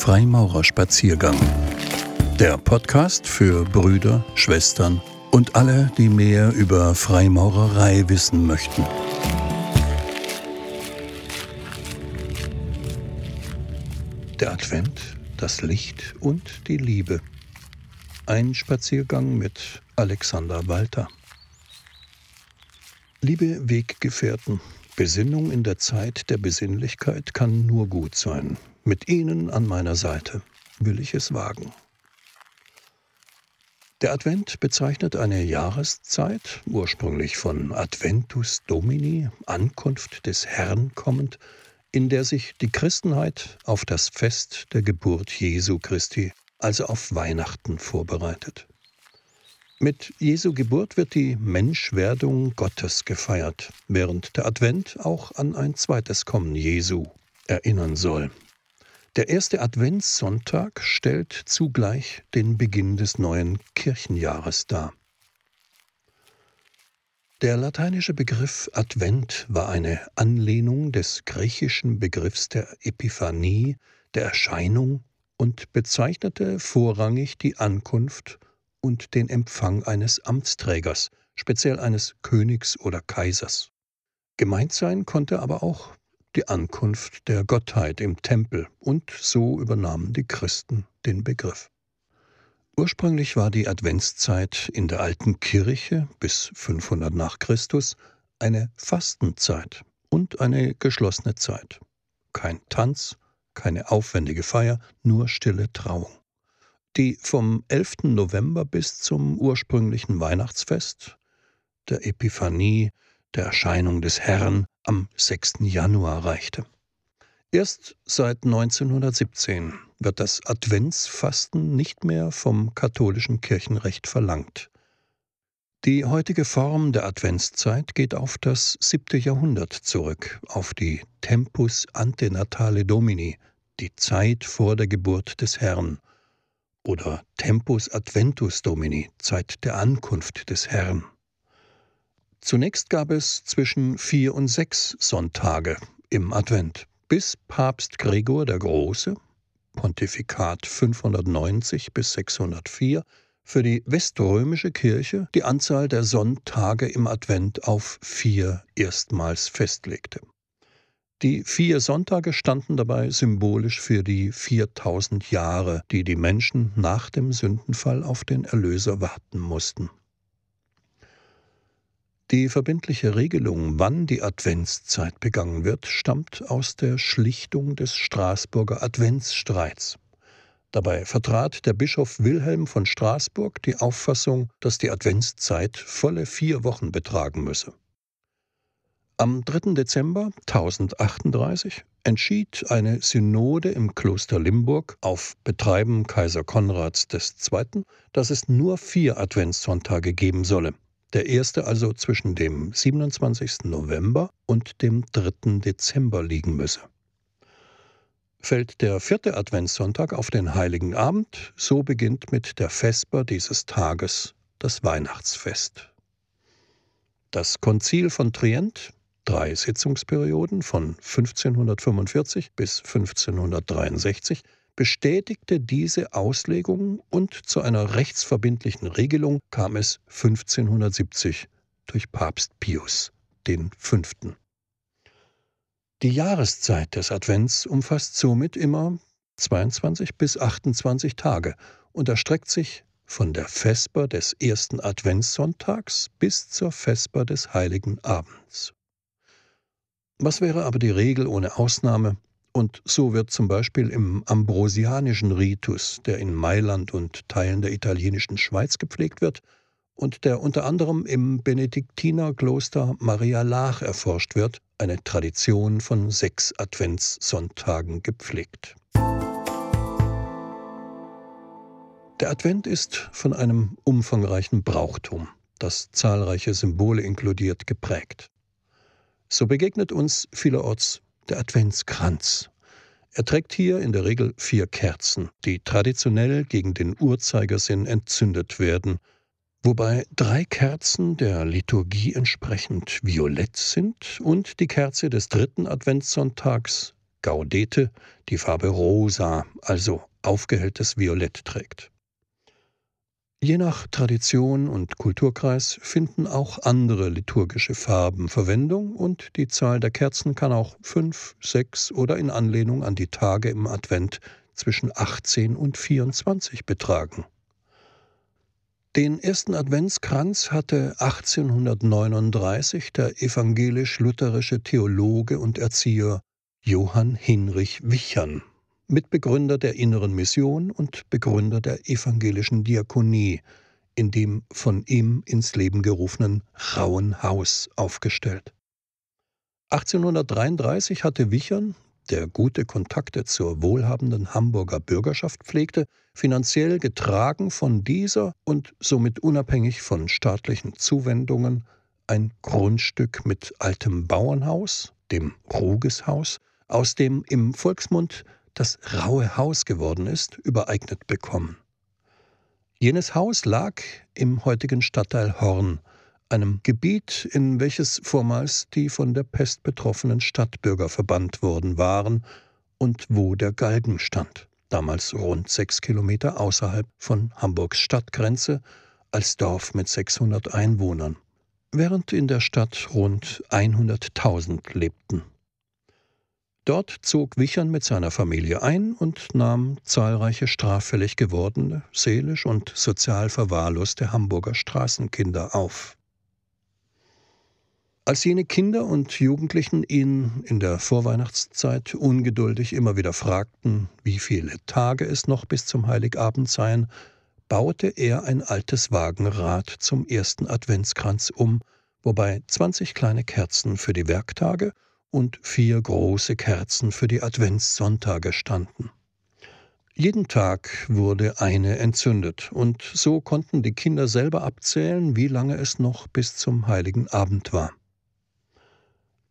Freimaurerspaziergang. Der Podcast für Brüder, Schwestern und alle, die mehr über Freimaurerei wissen möchten. Der Advent, das Licht und die Liebe. Ein Spaziergang mit Alexander Walter. Liebe Weggefährten, Besinnung in der Zeit der Besinnlichkeit kann nur gut sein. Mit Ihnen an meiner Seite will ich es wagen. Der Advent bezeichnet eine Jahreszeit, ursprünglich von Adventus Domini, Ankunft des Herrn kommend, in der sich die Christenheit auf das Fest der Geburt Jesu Christi, also auf Weihnachten, vorbereitet. Mit Jesu Geburt wird die Menschwerdung Gottes gefeiert, während der Advent auch an ein zweites Kommen Jesu erinnern soll. Der erste Adventssonntag stellt zugleich den Beginn des neuen Kirchenjahres dar. Der lateinische Begriff Advent war eine Anlehnung des griechischen Begriffs der Epiphanie, der Erscheinung und bezeichnete vorrangig die Ankunft und den Empfang eines Amtsträgers, speziell eines Königs oder Kaisers. Gemeint sein konnte aber auch die Ankunft der Gottheit im Tempel, und so übernahmen die Christen den Begriff. Ursprünglich war die Adventszeit in der alten Kirche bis 500 nach Christus eine Fastenzeit und eine geschlossene Zeit. Kein Tanz, keine aufwendige Feier, nur stille Trauung die vom 11. November bis zum ursprünglichen Weihnachtsfest, der Epiphanie, der Erscheinung des Herrn am 6. Januar reichte. Erst seit 1917 wird das Adventsfasten nicht mehr vom katholischen Kirchenrecht verlangt. Die heutige Form der Adventszeit geht auf das siebte Jahrhundert zurück, auf die Tempus antenatale Domini, die Zeit vor der Geburt des Herrn, oder Tempus Adventus Domini, Zeit der Ankunft des Herrn. Zunächst gab es zwischen vier und sechs Sonntage im Advent, bis Papst Gregor der Große, Pontifikat 590 bis 604, für die weströmische Kirche die Anzahl der Sonntage im Advent auf vier erstmals festlegte. Die vier Sonntage standen dabei symbolisch für die 4000 Jahre, die die Menschen nach dem Sündenfall auf den Erlöser warten mussten. Die verbindliche Regelung, wann die Adventszeit begangen wird, stammt aus der Schlichtung des Straßburger Adventsstreits. Dabei vertrat der Bischof Wilhelm von Straßburg die Auffassung, dass die Adventszeit volle vier Wochen betragen müsse. Am 3. Dezember 1038 entschied eine Synode im Kloster Limburg auf Betreiben Kaiser Konrads II., dass es nur vier Adventssonntage geben solle. Der erste also zwischen dem 27. November und dem 3. Dezember liegen müsse. Fällt der vierte Adventssonntag auf den heiligen Abend, so beginnt mit der Vesper dieses Tages das Weihnachtsfest. Das Konzil von Trient drei Sitzungsperioden von 1545 bis 1563 bestätigte diese Auslegung und zu einer rechtsverbindlichen Regelung kam es 1570 durch Papst Pius V. Die Jahreszeit des Advents umfasst somit immer 22 bis 28 Tage und erstreckt sich von der Vesper des ersten Adventssonntags bis zur Vesper des heiligen Abends. Was wäre aber die Regel ohne Ausnahme? Und so wird zum Beispiel im ambrosianischen Ritus, der in Mailand und Teilen der italienischen Schweiz gepflegt wird und der unter anderem im Benediktinerkloster Maria Laach erforscht wird, eine Tradition von sechs Adventssonntagen gepflegt. Der Advent ist von einem umfangreichen Brauchtum, das zahlreiche Symbole inkludiert, geprägt. So begegnet uns vielerorts der Adventskranz. Er trägt hier in der Regel vier Kerzen, die traditionell gegen den Uhrzeigersinn entzündet werden, wobei drei Kerzen der Liturgie entsprechend violett sind und die Kerze des dritten Adventssonntags Gaudete die Farbe rosa, also aufgehelltes Violett trägt. Je nach Tradition und Kulturkreis finden auch andere liturgische Farben Verwendung und die Zahl der Kerzen kann auch fünf, sechs oder in Anlehnung an die Tage im Advent zwischen 18 und 24 betragen. Den ersten Adventskranz hatte 1839 der evangelisch-lutherische Theologe und Erzieher Johann Hinrich Wichern Mitbegründer der Inneren Mission und Begründer der evangelischen Diakonie, in dem von ihm ins Leben gerufenen Rauen Haus aufgestellt. 1833 hatte Wichern, der gute Kontakte zur wohlhabenden Hamburger Bürgerschaft pflegte, finanziell getragen von dieser und somit unabhängig von staatlichen Zuwendungen, ein Grundstück mit altem Bauernhaus, dem Rugeshaus, aus dem im Volksmund das raue Haus geworden ist, übereignet bekommen. Jenes Haus lag im heutigen Stadtteil Horn, einem Gebiet, in welches vormals die von der Pest betroffenen Stadtbürger verbannt worden waren und wo der Galgen stand, damals rund sechs Kilometer außerhalb von Hamburgs Stadtgrenze, als Dorf mit 600 Einwohnern, während in der Stadt rund 100.000 lebten. Dort zog Wichern mit seiner Familie ein und nahm zahlreiche straffällig gewordene, seelisch und sozial verwahrloste Hamburger Straßenkinder auf. Als jene Kinder und Jugendlichen ihn in der Vorweihnachtszeit ungeduldig immer wieder fragten, wie viele Tage es noch bis zum Heiligabend seien, baute er ein altes Wagenrad zum ersten Adventskranz um, wobei zwanzig kleine Kerzen für die Werktage und vier große Kerzen für die Adventssonntage standen. Jeden Tag wurde eine entzündet, und so konnten die Kinder selber abzählen, wie lange es noch bis zum heiligen Abend war.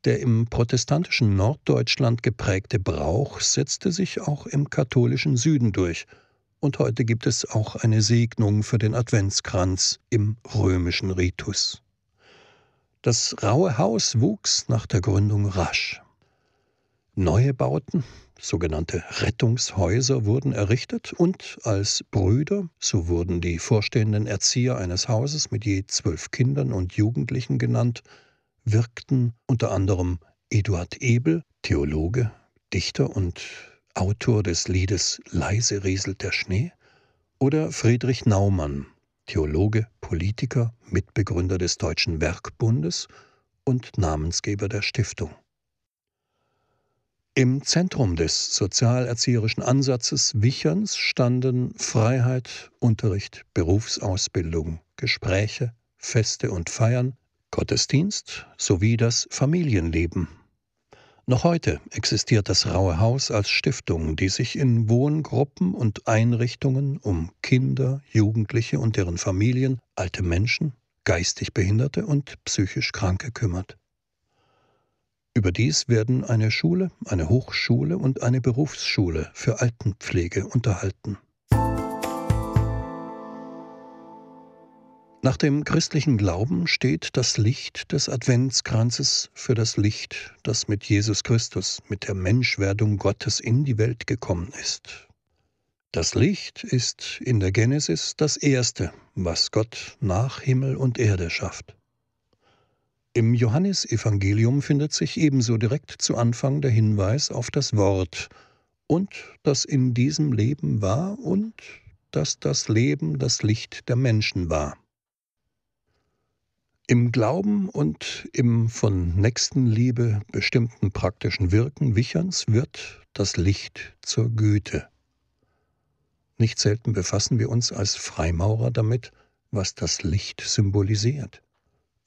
Der im protestantischen Norddeutschland geprägte Brauch setzte sich auch im katholischen Süden durch, und heute gibt es auch eine Segnung für den Adventskranz im römischen Ritus. Das raue Haus wuchs nach der Gründung rasch. Neue Bauten, sogenannte Rettungshäuser, wurden errichtet und als Brüder, so wurden die vorstehenden Erzieher eines Hauses mit je zwölf Kindern und Jugendlichen genannt, wirkten unter anderem Eduard Ebel, Theologe, Dichter und Autor des Liedes Leise rieselt der Schnee, oder Friedrich Naumann, Theologe, Politiker, Mitbegründer des Deutschen Werkbundes und Namensgeber der Stiftung. Im Zentrum des sozialerzieherischen Ansatzes Wicherns standen Freiheit, Unterricht, Berufsausbildung, Gespräche, Feste und Feiern, Gottesdienst sowie das Familienleben noch heute existiert das Raue Haus als Stiftung, die sich in Wohngruppen und Einrichtungen um Kinder, Jugendliche und deren Familien, alte Menschen, geistig Behinderte und psychisch Kranke kümmert. Überdies werden eine Schule, eine Hochschule und eine Berufsschule für Altenpflege unterhalten. Nach dem christlichen Glauben steht das Licht des Adventskranzes für das Licht, das mit Jesus Christus, mit der Menschwerdung Gottes in die Welt gekommen ist. Das Licht ist in der Genesis das Erste, was Gott nach Himmel und Erde schafft. Im Johannesevangelium findet sich ebenso direkt zu Anfang der Hinweis auf das Wort und das in diesem Leben war und dass das Leben das Licht der Menschen war. Im Glauben und im von Nächstenliebe bestimmten praktischen Wirken Wicherns wird das Licht zur Güte. Nicht selten befassen wir uns als Freimaurer damit, was das Licht symbolisiert.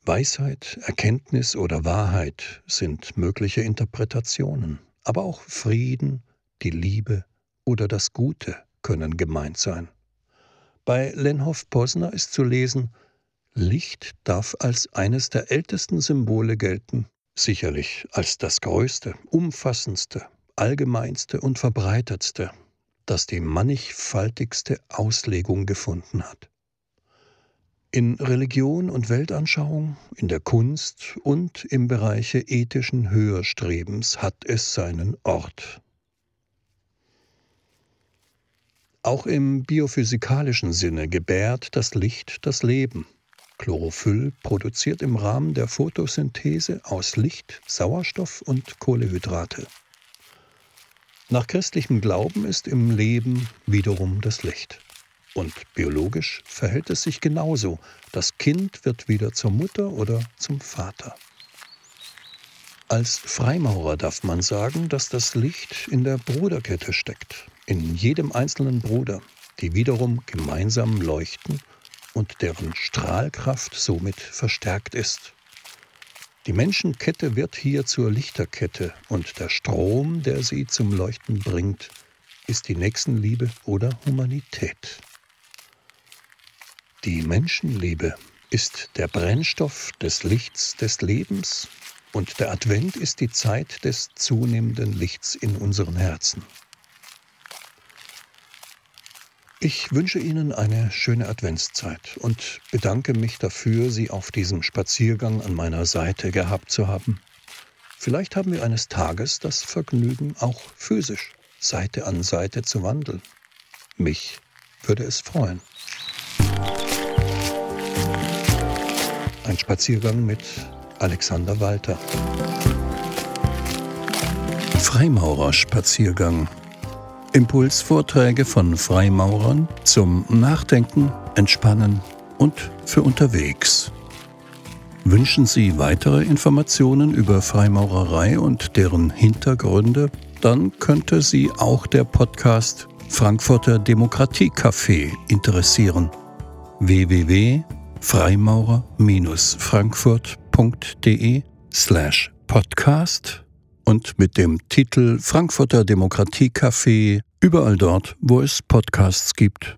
Weisheit, Erkenntnis oder Wahrheit sind mögliche Interpretationen, aber auch Frieden, die Liebe oder das Gute können gemeint sein. Bei Lenhoff Posner ist zu lesen, Licht darf als eines der ältesten Symbole gelten, sicherlich als das größte, umfassendste, allgemeinste und verbreitetste, das die mannigfaltigste Auslegung gefunden hat. In Religion und Weltanschauung, in der Kunst und im Bereiche ethischen Höherstrebens hat es seinen Ort. Auch im biophysikalischen Sinne gebärt das Licht das Leben. Chlorophyll produziert im Rahmen der Photosynthese aus Licht Sauerstoff und Kohlehydrate. Nach christlichem Glauben ist im Leben wiederum das Licht. Und biologisch verhält es sich genauso. Das Kind wird wieder zur Mutter oder zum Vater. Als Freimaurer darf man sagen, dass das Licht in der Bruderkette steckt, in jedem einzelnen Bruder, die wiederum gemeinsam leuchten und deren Strahlkraft somit verstärkt ist. Die Menschenkette wird hier zur Lichterkette und der Strom, der sie zum Leuchten bringt, ist die Nächstenliebe oder Humanität. Die Menschenliebe ist der Brennstoff des Lichts des Lebens und der Advent ist die Zeit des zunehmenden Lichts in unseren Herzen. Ich wünsche Ihnen eine schöne Adventszeit und bedanke mich dafür, Sie auf diesem Spaziergang an meiner Seite gehabt zu haben. Vielleicht haben wir eines Tages das Vergnügen, auch physisch Seite an Seite zu wandeln. Mich würde es freuen. Ein Spaziergang mit Alexander Walter. Freimaurerspaziergang. Impulsvorträge von Freimaurern zum Nachdenken, Entspannen und für unterwegs. Wünschen Sie weitere Informationen über Freimaurerei und deren Hintergründe? Dann könnte Sie auch der Podcast Frankfurter Demokratiecafé interessieren. www freimaurer-frankfurt.de slash podcast und mit dem Titel Frankfurter Demokratiecafé überall dort, wo es Podcasts gibt.